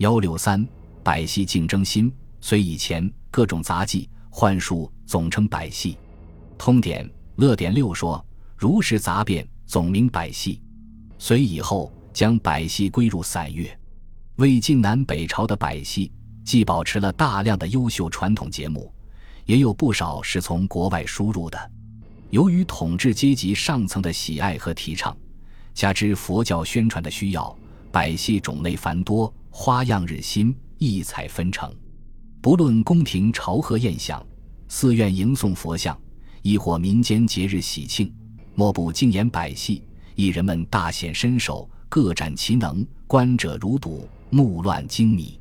幺六三，百戏竞争心，虽以前各种杂技幻术总称百戏。通典乐典六说，如是杂变，总名百戏。隋以后将百戏归入散乐。魏晋南北朝的百戏既保持了大量的优秀传统节目，也有不少是从国外输入的。由于统治阶级上层的喜爱和提倡，加之佛教宣传的需要，百戏种类繁多。花样日新，异彩纷呈。不论宫廷朝贺宴享、寺院迎送佛像，亦或民间节日喜庆，莫不精演百戏。艺人们大显身手，各展其能，观者如睹，目乱睛迷。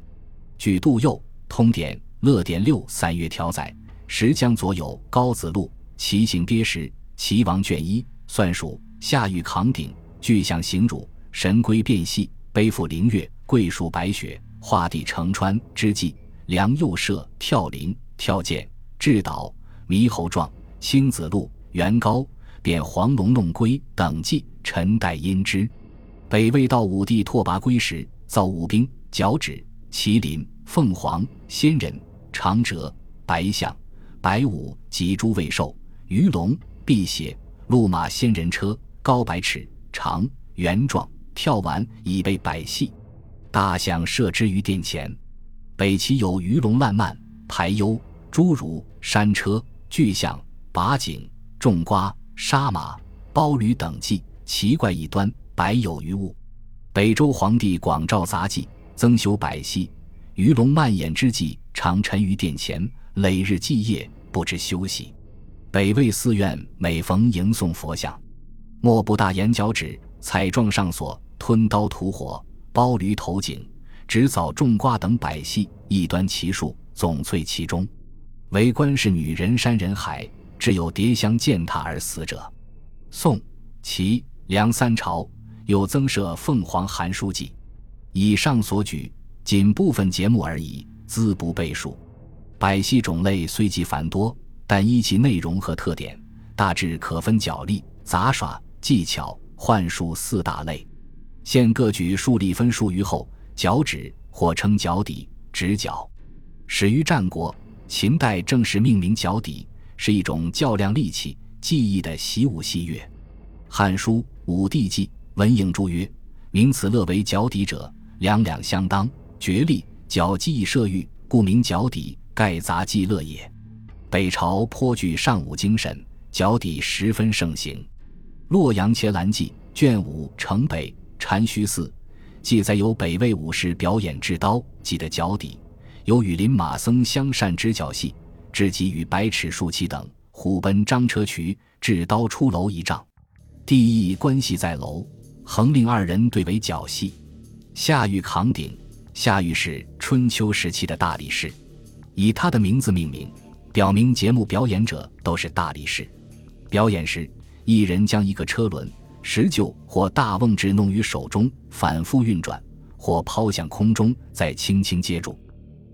据杜佑《通典·乐典六三月条》载，石江左有《高子路》，其行鳖石，齐王卷一，算数，下狱扛鼎，具象形汝，神龟变戏，背负灵月。桂树白雪，画地成川之际，梁右射跳林跳涧智岛猕猴状青子路元高贬黄龙弄龟等迹，陈代因之。北魏到武帝拓跋圭时，造武兵角趾麒麟凤凰仙人长者白象白舞及诸位兽鱼龙辟邪鹿马仙人车高百尺长圆状跳丸以备百戏。大象设之于殿前，北齐有鱼龙烂漫、排忧、侏儒、山车、巨象、拔井、种瓜、杀马、包驴等迹，奇怪异端，百有余物。北周皇帝广召杂技，增修百戏，鱼龙漫演之际，常沉于殿前，累日祭夜，不知休息。北魏寺院每逢迎送佛像，莫不大言脚趾，彩状上锁，吞刀吐火。包驴头颈、执枣种瓜等百戏，一端奇术，总萃其中。为官是女人山人海，只有蝶香践踏而死者。宋、齐、梁三朝有增设凤凰函书记。以上所举仅部分节目而已，资不备述。百戏种类虽极繁多，但依其内容和特点，大致可分角力、杂耍、技巧、幻术四大类。现各举数例分数于后，脚趾或称脚底、指脚，始于战国，秦代正式命名脚底，是一种较量利器、技艺的习武戏乐。《汉书·武帝纪》文颖注曰：“名此乐为脚底者，两两相当，决力脚技艺射御，故名脚底，盖杂技乐也。”北朝颇具尚武精神，脚底十分盛行。《洛阳伽蓝记》卷五城北。禅虚寺记载有北魏武士表演制刀记的脚底，有羽林马僧相善之脚戏，至及与百尺竖旗等虎奔张车渠制刀出楼一丈，地义关系在楼，横令二人对为脚戏。夏玉扛鼎，夏玉是春秋时期的大力士，以他的名字命名，表明节目表演者都是大力士。表演时，一人将一个车轮。石臼或大瓮纸弄于手中，反复运转，或抛向空中，再轻轻接住。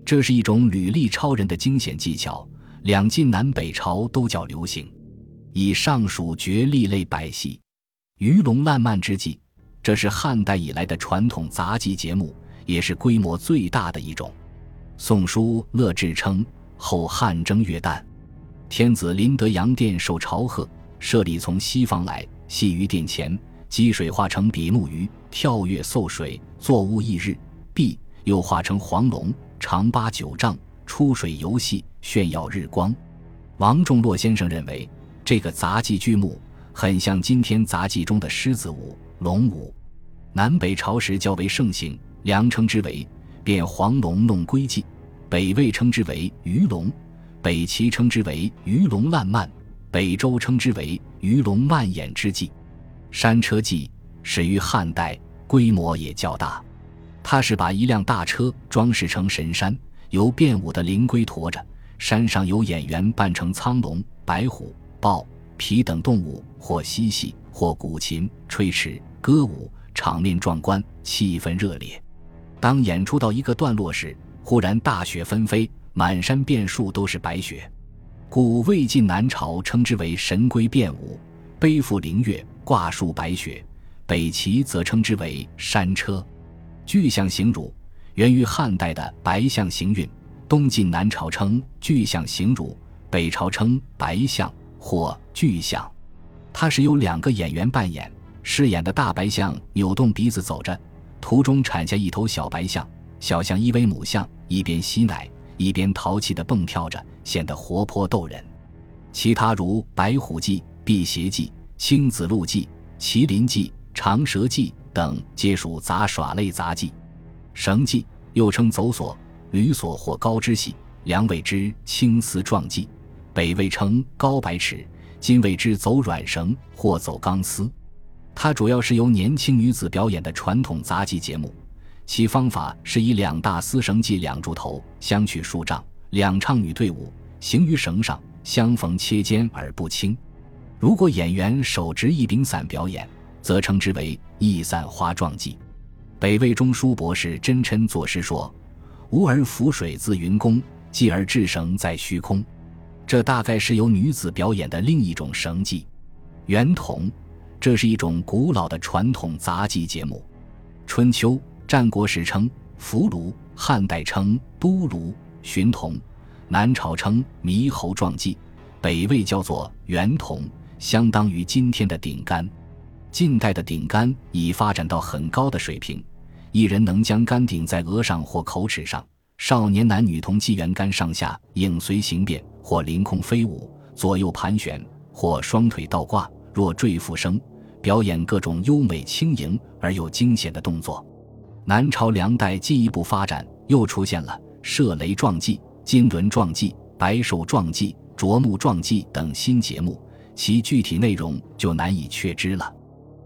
这是一种履历超人的惊险技巧，两晋南北朝都较流行。以上属绝力类百戏，鱼龙烂漫之际，这是汉代以来的传统杂技节目，也是规模最大的一种。《宋书·乐志》称：后汉正月旦，天子临德阳殿受朝贺，设礼从西方来。戏于殿前，积水化成比目鱼，跳跃溲水，作物翌日。毕，又化成黄龙，长八九丈，出水游戏，炫耀日光。王仲洛先生认为，这个杂技剧目很像今天杂技中的狮子舞、龙舞。南北朝时较为盛行，梁称之为变黄龙弄龟记，北魏称之为鱼龙，北齐称之为鱼龙烂漫。北周称之为鱼龙漫演之际，山车记始于汉代，规模也较大。它是把一辆大车装饰成神山，由变舞的灵龟驮着，山上有演员扮成苍龙、白虎、豹、皮等动物，或嬉戏，或鼓琴、吹笞、歌舞，场面壮观，气氛热烈。当演出到一个段落时，忽然大雪纷飞，满山遍树都是白雪。故魏晋南朝称之为神龟变舞，背负灵月，挂树白雪；北齐则称之为山车。巨象形汝，源于汉代的白象行运，东晋南朝称巨象行乳，北朝称白象或巨象。它是由两个演员扮演，饰演的大白象扭动鼻子走着，途中产下一头小白象，小象依偎母象，一边吸奶一边淘气地蹦跳着，显得活泼逗人。其他如《白虎记》《辟邪记》《青子路记》《麒麟记》《长蛇记》等，皆属杂耍类杂技。绳记又称走索、驴索或高支戏，梁谓之青丝壮记，北魏称高百尺。今谓之走软绳或走钢丝，它主要是由年轻女子表演的传统杂技节目。其方法是以两大丝绳系两柱头，相去数丈，两唱女队伍行于绳上，相逢切肩而不轻。如果演员手执一柄伞表演，则称之为一伞花状技。北魏中书博士真琛作诗说：“吾儿浮水自云宫，继而制绳在虚空。”这大概是由女子表演的另一种绳技，圆筒，这是一种古老的传统杂技节目。春秋战国时称伏卢，汉代称都卢、寻童，南朝称猕猴撞技，北魏叫做圆筒，相当于今天的顶杆。近代的顶杆已发展到很高的水平，一人能将杆顶在额上或口齿上。少年男女同系圆杆上下，影随形变。或凌空飞舞，左右盘旋；或双腿倒挂，若坠复生，表演各种优美轻盈而又惊险的动作。南朝梁代进一步发展，又出现了射雷撞技、金轮撞技、白手撞技、啄木撞技等新节目，其具体内容就难以确知了。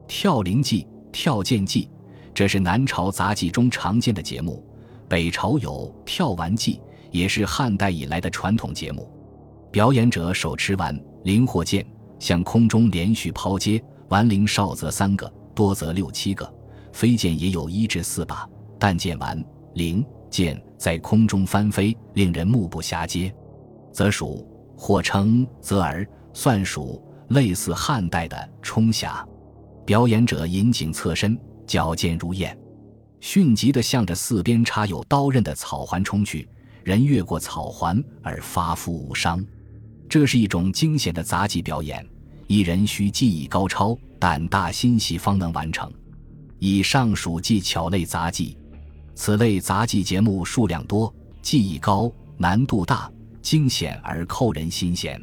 跳灵技、跳剑技，这是南朝杂技中常见的节目。北朝有跳丸技，也是汉代以来的传统节目。表演者手持丸，灵或剑，向空中连续抛接，丸灵少则三个，多则六七个，飞剑也有一至四把。但剑丸、灵、剑在空中翻飞，令人目不暇接，则属或称则儿，算属类似汉代的冲匣。表演者引颈侧身，矫健如燕，迅疾地向着四边插有刀刃的草环冲去，人越过草环而发肤无伤。这是一种惊险的杂技表演，一人需技艺高超、胆大心细方能完成。以上属技巧类杂技，此类杂技节目数量多，技艺高，难度大，惊险而扣人心弦。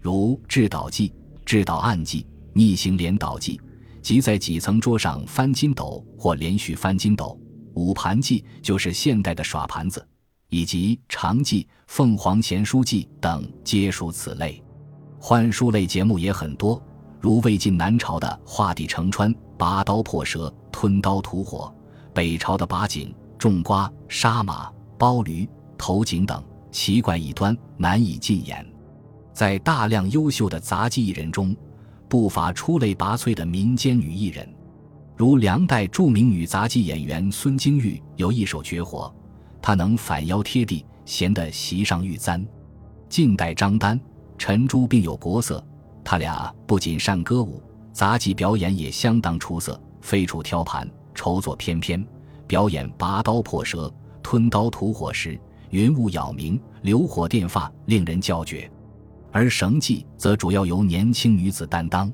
如制导技、制导暗技、逆行连导技，即在几层桌上翻筋斗或连续翻筋斗；五盘技就是现代的耍盘子。以及长记、凤凰贤书记等皆属此类，幻术类节目也很多，如魏晋南朝的画地成川、拔刀破蛇、吞刀吐火；北朝的拔井、种瓜、杀马、包驴、投井等，奇怪异端，难以尽言。在大量优秀的杂技艺人中，不乏出类拔萃的民间女艺人，如梁代著名女杂技演员孙京玉有一手绝活。她能反腰贴地，闲得席上玉簪。近代张丹、陈珠并有国色，他俩不仅善歌舞，杂技表演也相当出色。飞杵挑盘，筹作翩翩，表演拔刀破蛇、吞刀吐火时，云雾杳冥，流火电发，令人叫绝。而绳技则主要由年轻女子担当。